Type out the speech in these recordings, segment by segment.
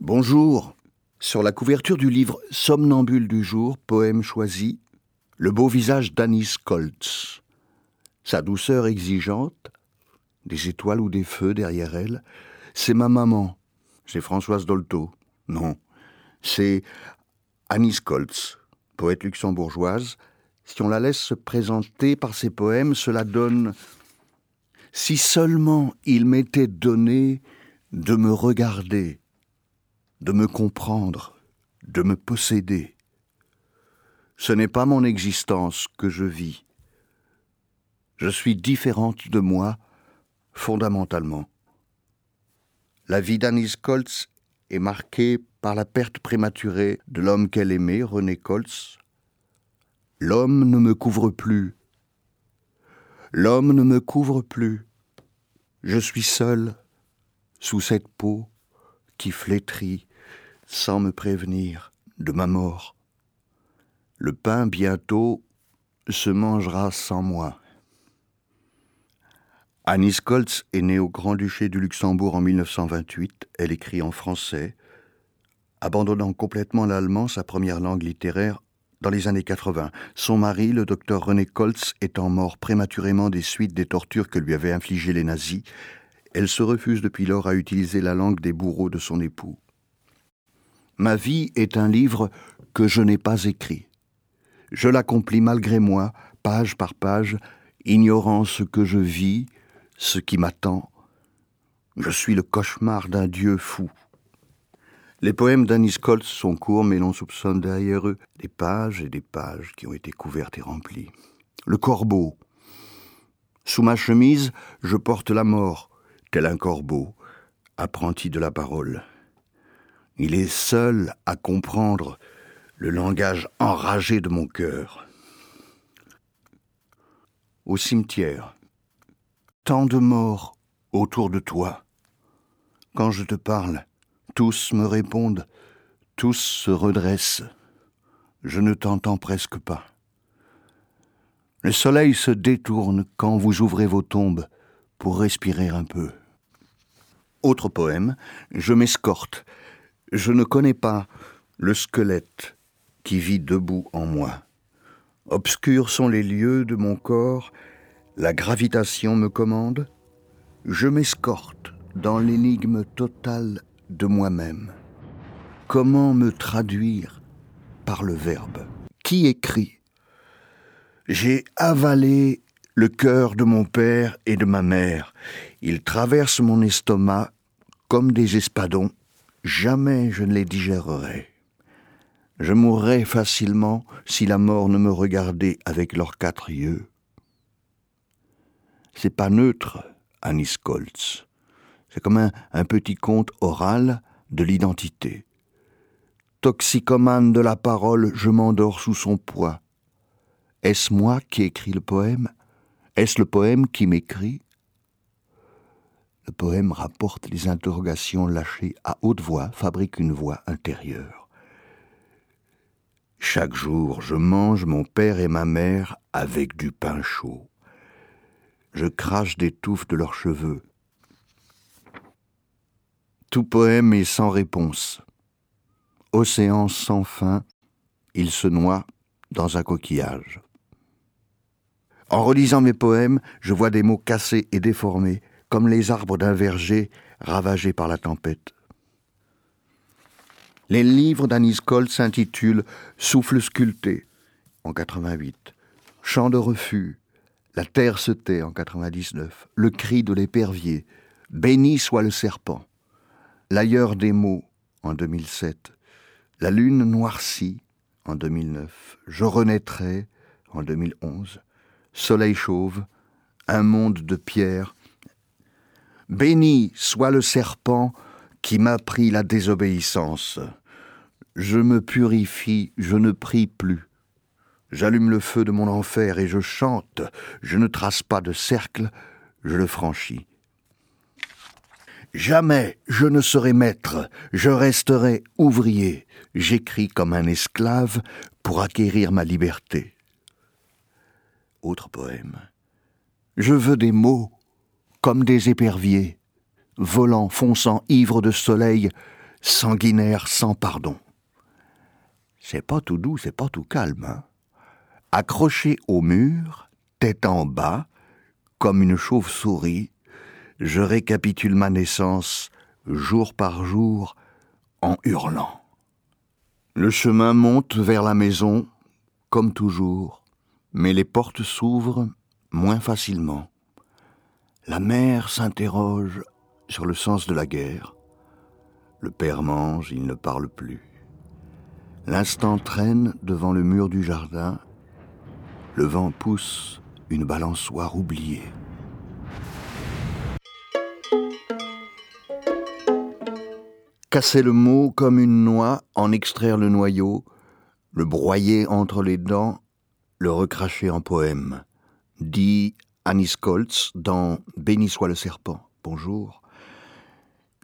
Bonjour. Sur la couverture du livre Somnambule du jour, poème choisi, le beau visage d'Anis Koltz. Sa douceur exigeante, des étoiles ou des feux derrière elle, c'est ma maman, c'est Françoise Dolto. Non, c'est Anis Koltz, poète luxembourgeoise. Si on la laisse se présenter par ses poèmes, cela donne Si seulement il m'était donné de me regarder, de me comprendre, de me posséder. Ce n'est pas mon existence que je vis. Je suis différente de moi fondamentalement. La vie d'Anis Koltz est marquée par la perte prématurée de l'homme qu'elle aimait, René Koltz. L'homme ne me couvre plus. L'homme ne me couvre plus. Je suis seul sous cette peau qui flétrit sans me prévenir de ma mort. Le pain bientôt se mangera sans moi. Anis Koltz est née au Grand-Duché du Luxembourg en 1928. Elle écrit en français, abandonnant complètement l'allemand, sa première langue littéraire, dans les années 80. Son mari, le docteur René Koltz, étant mort prématurément des suites des tortures que lui avaient infligées les nazis, elle se refuse depuis lors à utiliser la langue des bourreaux de son époux. Ma vie est un livre que je n'ai pas écrit. Je l'accomplis malgré moi, page par page, ignorant ce que je vis, ce qui m'attend. Je suis le cauchemar d'un dieu fou. Les poèmes d'Anis Koltz sont courts, mais l'on soupçonne derrière eux des pages et des pages qui ont été couvertes et remplies. Le corbeau. Sous ma chemise, je porte la mort, tel un corbeau, apprenti de la parole. Il est seul à comprendre le langage enragé de mon cœur. Au cimetière, tant de morts autour de toi. Quand je te parle, tous me répondent, tous se redressent. Je ne t'entends presque pas. Le soleil se détourne quand vous ouvrez vos tombes pour respirer un peu. Autre poème, je m'escorte. Je ne connais pas le squelette qui vit debout en moi. Obscurs sont les lieux de mon corps la gravitation me commande, je m'escorte dans l'énigme totale de moi-même. Comment me traduire par le verbe? Qui écrit? J'ai avalé le cœur de mon père et de ma mère. Il traverse mon estomac comme des espadons. Jamais je ne les digérerai. Je mourrais facilement si la mort ne me regardait avec leurs quatre yeux. C'est pas neutre, Anis. C'est comme un, petit conte oral de l'identité. Toxicomane de la parole, je m'endors sous son poids. Est-ce moi qui écris le poème? Est-ce le poème qui m'écrit? Le poème rapporte les interrogations lâchées à haute voix, fabrique une voix intérieure. Chaque jour, je mange mon père et ma mère avec du pain chaud je crache des touffes de leurs cheveux. Tout poème est sans réponse. Océan sans fin, il se noie dans un coquillage. En relisant mes poèmes, je vois des mots cassés et déformés, comme les arbres d'un verger ravagés par la tempête. Les livres d'Anis Cole s'intitulent Souffle sculpté en 88, Chant de refus la terre se tait en 99. Le cri de l'épervier. Béni soit le serpent. L'ailleurs des mots en 2007. La lune noircie en 2009. Je renaîtrai en 2011. Soleil chauve. Un monde de pierre. Béni soit le serpent qui m'a pris la désobéissance. Je me purifie, je ne prie plus. J'allume le feu de mon enfer et je chante. Je ne trace pas de cercle, je le franchis. Jamais je ne serai maître, je resterai ouvrier. J'écris comme un esclave pour acquérir ma liberté. Autre poème. Je veux des mots comme des éperviers, volant, fonçant, ivre de soleil, sanguinaire sans pardon. C'est pas tout doux, c'est pas tout calme. Hein. Accroché au mur, tête en bas, comme une chauve-souris, je récapitule ma naissance jour par jour en hurlant. Le chemin monte vers la maison, comme toujours, mais les portes s'ouvrent moins facilement. La mère s'interroge sur le sens de la guerre. Le père mange, il ne parle plus. L'instant traîne devant le mur du jardin. Le vent pousse une balançoire oubliée. Casser le mot comme une noix, en extraire le noyau, le broyer entre les dents, le recracher en poème, dit Anis Koltz dans Béni soit le serpent. Bonjour.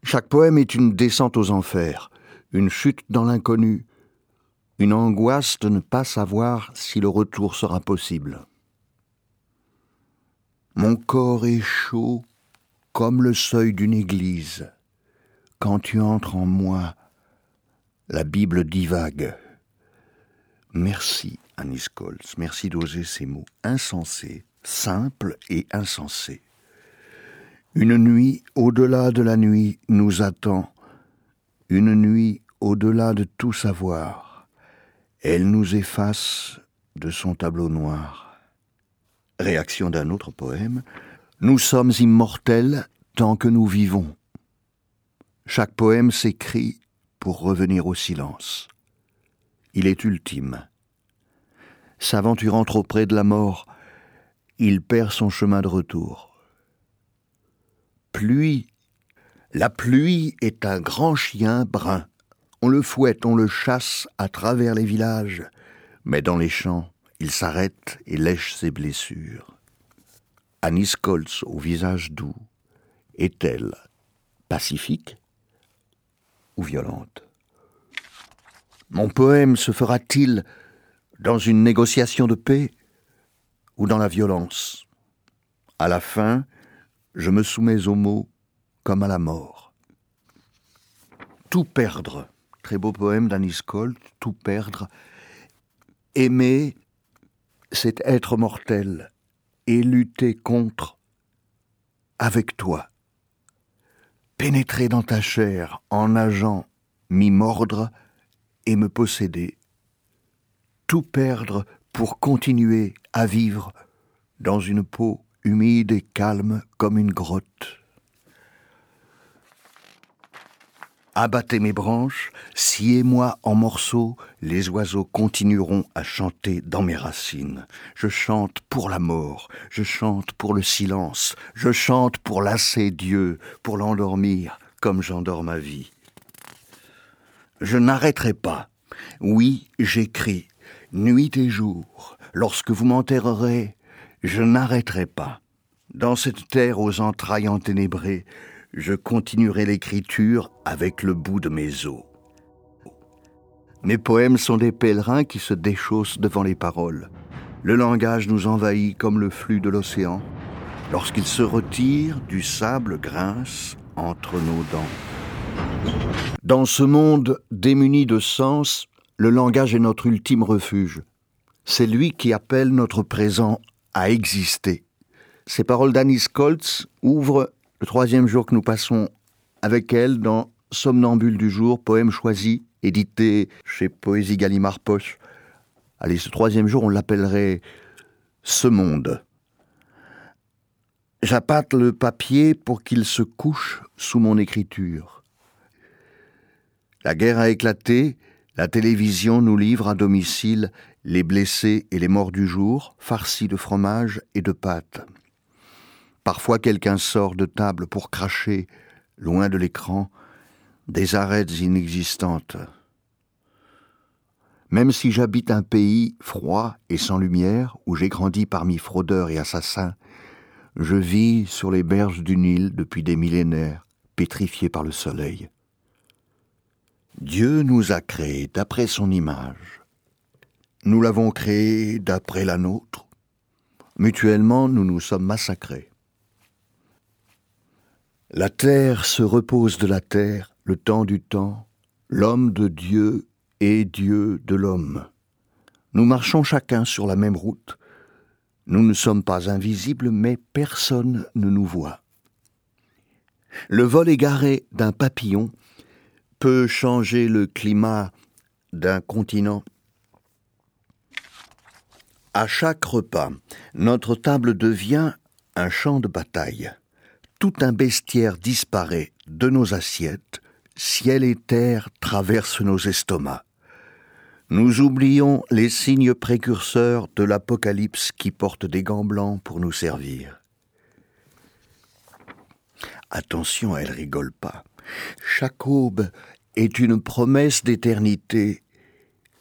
Chaque poème est une descente aux enfers, une chute dans l'inconnu, une angoisse de ne pas savoir si le retour sera possible. Mon corps est chaud comme le seuil d'une église. Quand tu entres en moi, la Bible divague. Merci, Anis Koltz, merci d'oser ces mots insensés, simples et insensés. Une nuit au-delà de la nuit nous attend, une nuit au-delà de tout savoir. Elle nous efface de son tableau noir. Réaction d'un autre poème. Nous sommes immortels tant que nous vivons. Chaque poème s'écrit pour revenir au silence. Il est ultime. S'aventurant trop près de la mort, il perd son chemin de retour pluie. La pluie est un grand chien brun. On le fouette, on le chasse à travers les villages, mais dans les champs, il s'arrête et lèche ses blessures. Anis Koltz, au visage doux, est-elle pacifique? Ou violente Mon poème se fera-t-il dans une négociation de paix ou dans la violence? À la fin, je me soumets aux mots comme à la mort. Tout perdre, très beau poème d'Anis Colt, tout perdre. Aimer, c'est être mortel et lutter contre avec toi. Pénétrer dans ta chair en nageant, m'y mordre et me posséder. Tout perdre pour continuer à vivre dans une peau humide et calme comme une grotte. Abattez mes branches, sciez-moi en morceaux, les oiseaux continueront à chanter dans mes racines. Je chante pour la mort, je chante pour le silence, je chante pour lasser Dieu, pour l'endormir, comme j'endors ma vie. Je n'arrêterai pas. Oui, j'écris, nuit et jour. Lorsque vous m'enterrerez, je n'arrêterai pas. Dans cette terre aux entrailles enténébrées, je continuerai l'écriture avec le bout de mes os. Mes poèmes sont des pèlerins qui se déchaussent devant les paroles. Le langage nous envahit comme le flux de l'océan. Lorsqu'il se retire, du sable grince entre nos dents. Dans ce monde démuni de sens, le langage est notre ultime refuge. C'est lui qui appelle notre présent à exister. Ces paroles d'Anis Koltz ouvrent le troisième jour que nous passons avec elle dans Somnambule du jour, poème choisi, édité chez Poésie Gallimard Poche. Allez, ce troisième jour, on l'appellerait Ce monde. J'appâte le papier pour qu'il se couche sous mon écriture. La guerre a éclaté, la télévision nous livre à domicile les blessés et les morts du jour, farcis de fromage et de pâte. Parfois quelqu'un sort de table pour cracher, loin de l'écran, des arêtes inexistantes. Même si j'habite un pays froid et sans lumière, où j'ai grandi parmi fraudeurs et assassins, je vis sur les berges du Nil depuis des millénaires, pétrifié par le soleil. Dieu nous a créés d'après son image. Nous l'avons créé d'après la nôtre. Mutuellement, nous nous sommes massacrés. La terre se repose de la terre, le temps du temps, l'homme de Dieu et Dieu de l'homme. Nous marchons chacun sur la même route. Nous ne sommes pas invisibles, mais personne ne nous voit. Le vol égaré d'un papillon peut changer le climat d'un continent. À chaque repas, notre table devient un champ de bataille. Tout un bestiaire disparaît de nos assiettes, ciel et terre traversent nos estomacs. Nous oublions les signes précurseurs de l'Apocalypse qui portent des gants blancs pour nous servir. Attention, elle rigole pas. Chaque aube est une promesse d'éternité.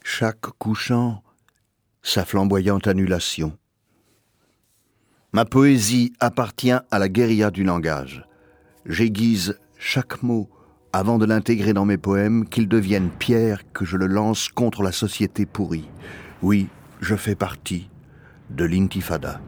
Chaque couchant, sa flamboyante annulation. Ma poésie appartient à la guérilla du langage. J'aiguise chaque mot avant de l'intégrer dans mes poèmes, qu'il devienne pierre que je le lance contre la société pourrie. Oui, je fais partie de l'intifada.